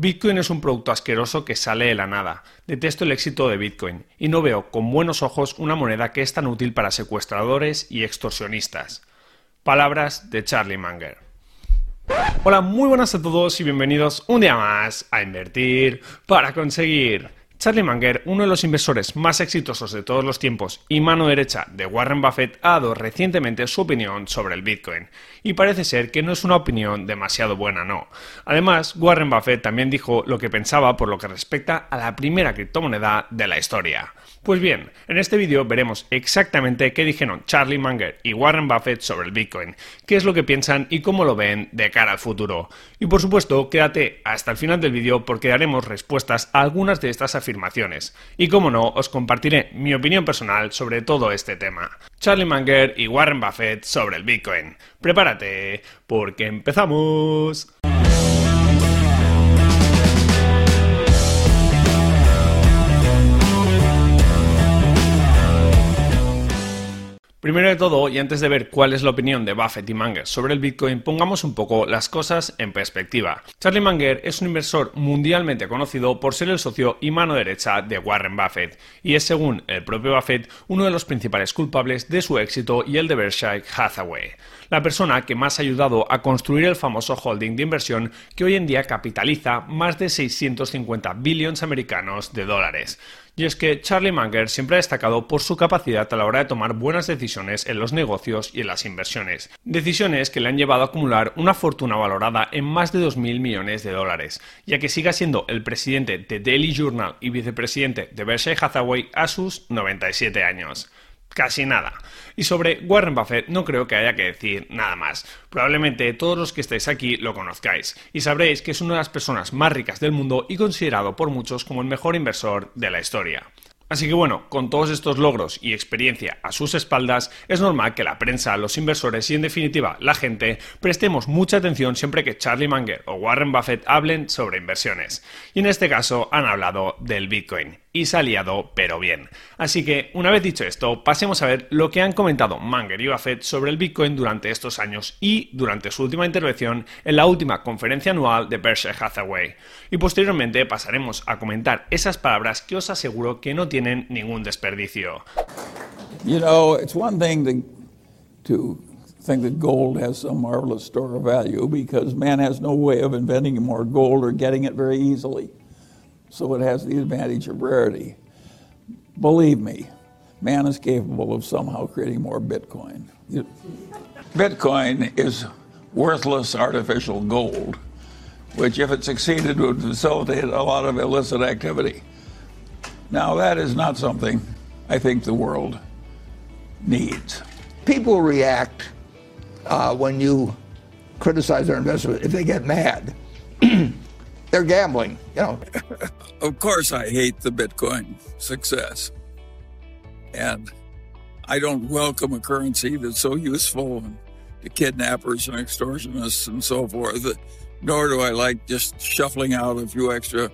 Bitcoin es un producto asqueroso que sale de la nada. Detesto el éxito de Bitcoin y no veo con buenos ojos una moneda que es tan útil para secuestradores y extorsionistas. Palabras de Charlie Munger. Hola, muy buenas a todos y bienvenidos un día más a Invertir para conseguir. Charlie Munger, uno de los inversores más exitosos de todos los tiempos y mano derecha de Warren Buffett, ha dado recientemente su opinión sobre el Bitcoin. Y parece ser que no es una opinión demasiado buena, no. Además, Warren Buffett también dijo lo que pensaba por lo que respecta a la primera criptomoneda de la historia. Pues bien, en este vídeo veremos exactamente qué dijeron Charlie Munger y Warren Buffett sobre el Bitcoin, qué es lo que piensan y cómo lo ven de cara al futuro. Y por supuesto, quédate hasta el final del vídeo porque daremos respuestas a algunas de estas afirmaciones. Y como no, os compartiré mi opinión personal sobre todo este tema. Charlie Munger y Warren Buffett sobre el Bitcoin. Prepárate, porque empezamos. Primero de todo, y antes de ver cuál es la opinión de Buffett y Munger sobre el Bitcoin, pongamos un poco las cosas en perspectiva. Charlie Munger es un inversor mundialmente conocido por ser el socio y mano derecha de Warren Buffett, y es, según el propio Buffett, uno de los principales culpables de su éxito y el de Berkshire Hathaway, la persona que más ha ayudado a construir el famoso holding de inversión que hoy en día capitaliza más de 650 billones americanos de dólares. Y es que Charlie Munger siempre ha destacado por su capacidad a la hora de tomar buenas decisiones en los negocios y en las inversiones. Decisiones que le han llevado a acumular una fortuna valorada en más de 2.000 millones de dólares, ya que siga siendo el presidente de Daily Journal y vicepresidente de Berkshire Hathaway a sus 97 años casi nada. Y sobre Warren Buffett no creo que haya que decir nada más. Probablemente todos los que estáis aquí lo conozcáis y sabréis que es una de las personas más ricas del mundo y considerado por muchos como el mejor inversor de la historia. Así que bueno, con todos estos logros y experiencia a sus espaldas, es normal que la prensa, los inversores y en definitiva la gente prestemos mucha atención siempre que Charlie Munger o Warren Buffett hablen sobre inversiones. Y en este caso han hablado del Bitcoin y se ha liado, pero bien. Así que, una vez dicho esto, pasemos a ver lo que han comentado Munger y Buffett sobre el Bitcoin durante estos años y durante su última intervención en la última conferencia anual de Berkshire Hathaway. Y posteriormente pasaremos a comentar esas palabras que os aseguro que no tienen ningún desperdicio. You know, it's one thing to, to think that gold has some marvelous store of value because man has no way of inventing more gold or getting it very easily. So it has the advantage of rarity. Believe me, man is capable of somehow creating more Bitcoin. Bitcoin is worthless artificial gold, which, if it succeeded, would facilitate a lot of illicit activity. Now, that is not something I think the world needs. People react uh, when you criticize their investment if they get mad. they're gambling, you know. of course, I hate the Bitcoin success. And I don't welcome a currency that's so useful to kidnappers and extortionists and so forth, nor do I like just shuffling out a few extra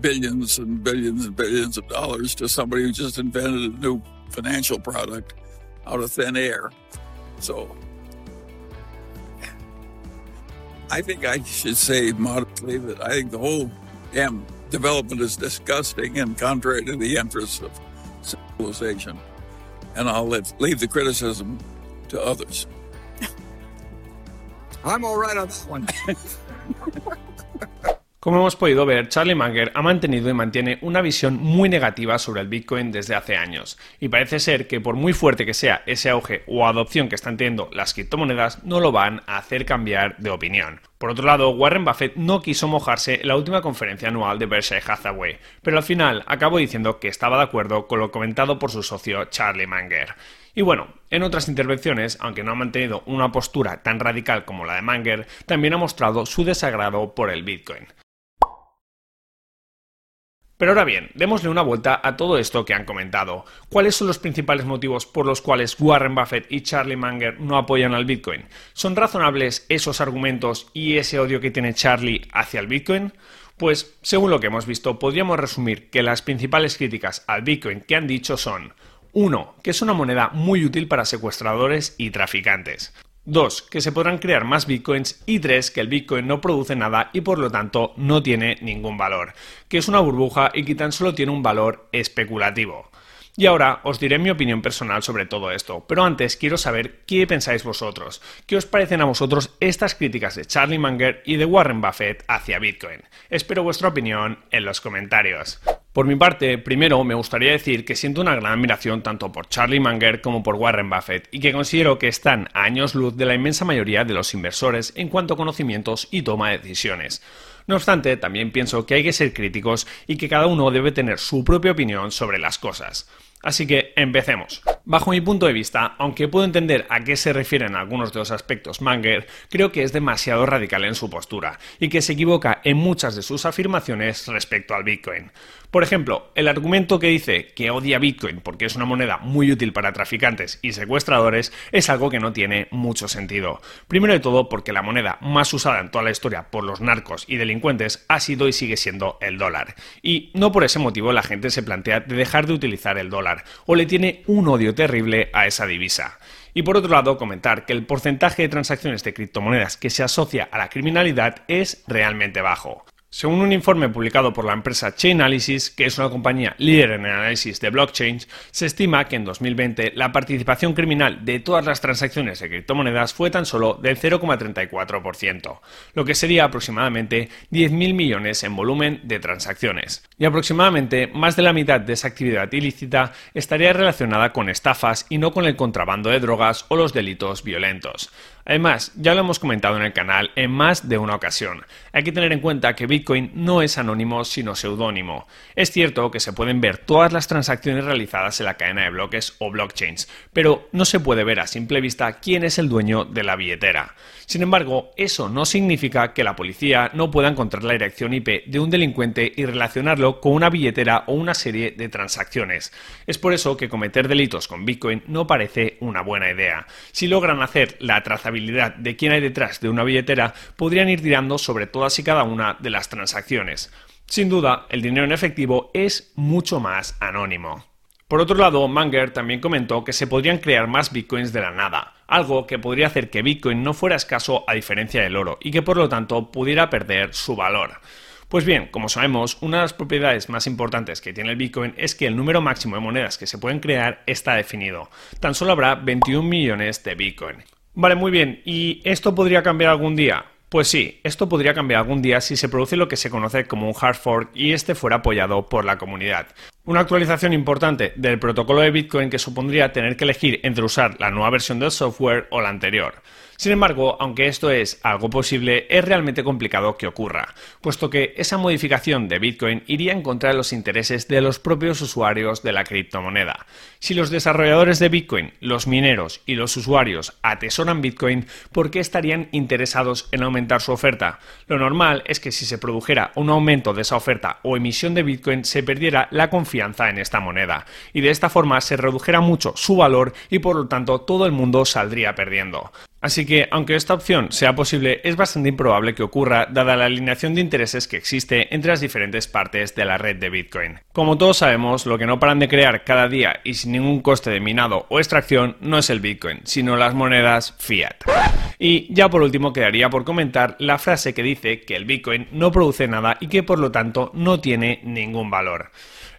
billions and billions and billions of dollars to somebody who just invented a new financial product out of thin air. So I think I should say modestly that I think the whole damn development is disgusting and contrary to the interests of civilization. And I'll let, leave the criticism to others. I'm all right on that one. Como hemos podido ver, Charlie Munger ha mantenido y mantiene una visión muy negativa sobre el Bitcoin desde hace años, y parece ser que por muy fuerte que sea ese auge o adopción que están teniendo las criptomonedas, no lo van a hacer cambiar de opinión. Por otro lado, Warren Buffett no quiso mojarse en la última conferencia anual de Berkshire Hathaway, pero al final acabó diciendo que estaba de acuerdo con lo comentado por su socio Charlie Munger. Y bueno, en otras intervenciones, aunque no ha mantenido una postura tan radical como la de Munger, también ha mostrado su desagrado por el Bitcoin. Pero ahora bien, démosle una vuelta a todo esto que han comentado. ¿Cuáles son los principales motivos por los cuales Warren Buffett y Charlie Munger no apoyan al Bitcoin? ¿Son razonables esos argumentos y ese odio que tiene Charlie hacia el Bitcoin? Pues, según lo que hemos visto, podríamos resumir que las principales críticas al Bitcoin que han dicho son 1. Que es una moneda muy útil para secuestradores y traficantes. 2. Que se podrán crear más bitcoins. Y 3. Que el bitcoin no produce nada y por lo tanto no tiene ningún valor. Que es una burbuja y que tan solo tiene un valor especulativo. Y ahora os diré mi opinión personal sobre todo esto, pero antes quiero saber qué pensáis vosotros, qué os parecen a vosotros estas críticas de Charlie Munger y de Warren Buffett hacia Bitcoin. Espero vuestra opinión en los comentarios. Por mi parte, primero me gustaría decir que siento una gran admiración tanto por Charlie Munger como por Warren Buffett y que considero que están a años luz de la inmensa mayoría de los inversores en cuanto a conocimientos y toma de decisiones. No obstante, también pienso que hay que ser críticos y que cada uno debe tener su propia opinión sobre las cosas. Así que empecemos. Bajo mi punto de vista, aunque puedo entender a qué se refieren algunos de los aspectos Manger, creo que es demasiado radical en su postura y que se equivoca en muchas de sus afirmaciones respecto al Bitcoin. Por ejemplo, el argumento que dice que odia Bitcoin porque es una moneda muy útil para traficantes y secuestradores es algo que no tiene mucho sentido. Primero de todo porque la moneda más usada en toda la historia por los narcos y delincuentes ha sido y sigue siendo el dólar. Y no por ese motivo la gente se plantea de dejar de utilizar el dólar o le tiene un odio terrible a esa divisa. Y por otro lado, comentar que el porcentaje de transacciones de criptomonedas que se asocia a la criminalidad es realmente bajo. Según un informe publicado por la empresa Chainalysis, que es una compañía líder en el análisis de blockchain, se estima que en 2020 la participación criminal de todas las transacciones de criptomonedas fue tan solo del 0,34%, lo que sería aproximadamente 10.000 millones en volumen de transacciones. Y aproximadamente más de la mitad de esa actividad ilícita estaría relacionada con estafas y no con el contrabando de drogas o los delitos violentos. Además, ya lo hemos comentado en el canal en más de una ocasión. Hay que tener en cuenta que Bitcoin no es anónimo sino seudónimo. Es cierto que se pueden ver todas las transacciones realizadas en la cadena de bloques o blockchains, pero no se puede ver a simple vista quién es el dueño de la billetera. Sin embargo, eso no significa que la policía no pueda encontrar la dirección IP de un delincuente y relacionarlo con una billetera o una serie de transacciones. Es por eso que cometer delitos con Bitcoin no parece una buena idea. Si logran hacer la de quién hay detrás de una billetera, podrían ir tirando sobre todas y cada una de las transacciones. Sin duda, el dinero en efectivo es mucho más anónimo. Por otro lado, Manger también comentó que se podrían crear más bitcoins de la nada, algo que podría hacer que Bitcoin no fuera escaso a diferencia del oro y que por lo tanto pudiera perder su valor. Pues bien, como sabemos, una de las propiedades más importantes que tiene el Bitcoin es que el número máximo de monedas que se pueden crear está definido. Tan solo habrá 21 millones de Bitcoin. Vale, muy bien. ¿Y esto podría cambiar algún día? Pues sí, esto podría cambiar algún día si se produce lo que se conoce como un hard fork y este fuera apoyado por la comunidad. Una actualización importante del protocolo de Bitcoin que supondría tener que elegir entre usar la nueva versión del software o la anterior. Sin embargo, aunque esto es algo posible, es realmente complicado que ocurra, puesto que esa modificación de Bitcoin iría en contra de los intereses de los propios usuarios de la criptomoneda. Si los desarrolladores de Bitcoin, los mineros y los usuarios atesoran Bitcoin, ¿por qué estarían interesados en aumentar su oferta? Lo normal es que si se produjera un aumento de esa oferta o emisión de Bitcoin, se perdiera la confianza en esta moneda, y de esta forma se redujera mucho su valor y por lo tanto todo el mundo saldría perdiendo. Así que, aunque esta opción sea posible, es bastante improbable que ocurra dada la alineación de intereses que existe entre las diferentes partes de la red de Bitcoin. Como todos sabemos, lo que no paran de crear cada día y sin ningún coste de minado o extracción no es el Bitcoin, sino las monedas fiat. Y ya por último quedaría por comentar la frase que dice que el Bitcoin no produce nada y que por lo tanto no tiene ningún valor.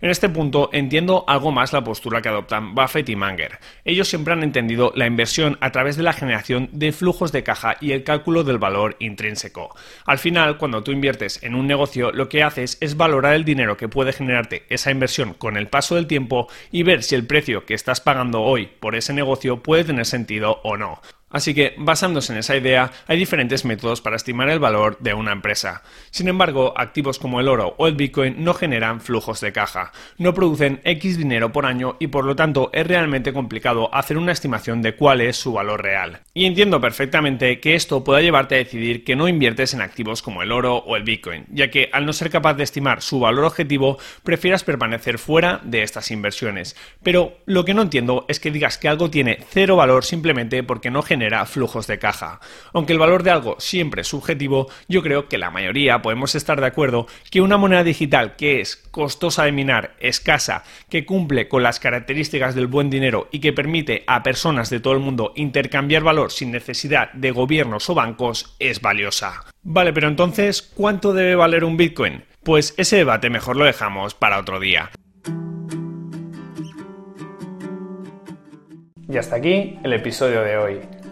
En este punto entiendo algo más la postura que adoptan Buffett y Manger. Ellos siempre han entendido la inversión a través de la generación de flujos de caja y el cálculo del valor intrínseco. Al final, cuando tú inviertes en un negocio, lo que haces es valorar el dinero que puede generarte esa inversión con el paso del tiempo y ver si el precio que estás pagando hoy por ese negocio puede tener sentido o no. Así que, basándose en esa idea, hay diferentes métodos para estimar el valor de una empresa. Sin embargo, activos como el oro o el Bitcoin no generan flujos de caja, no producen X dinero por año y por lo tanto es realmente complicado hacer una estimación de cuál es su valor real. Y entiendo perfectamente que esto pueda llevarte a decidir que no inviertes en activos como el oro o el Bitcoin, ya que al no ser capaz de estimar su valor objetivo, prefieras permanecer fuera de estas inversiones. Pero lo que no entiendo es que digas que algo tiene cero valor simplemente porque no genera flujos de caja. Aunque el valor de algo siempre es subjetivo, yo creo que la mayoría podemos estar de acuerdo que una moneda digital que es costosa de minar, escasa, que cumple con las características del buen dinero y que permite a personas de todo el mundo intercambiar valor sin necesidad de gobiernos o bancos es valiosa. Vale, pero entonces, ¿cuánto debe valer un Bitcoin? Pues ese debate mejor lo dejamos para otro día. Y hasta aquí el episodio de hoy.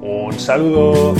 Un saludo.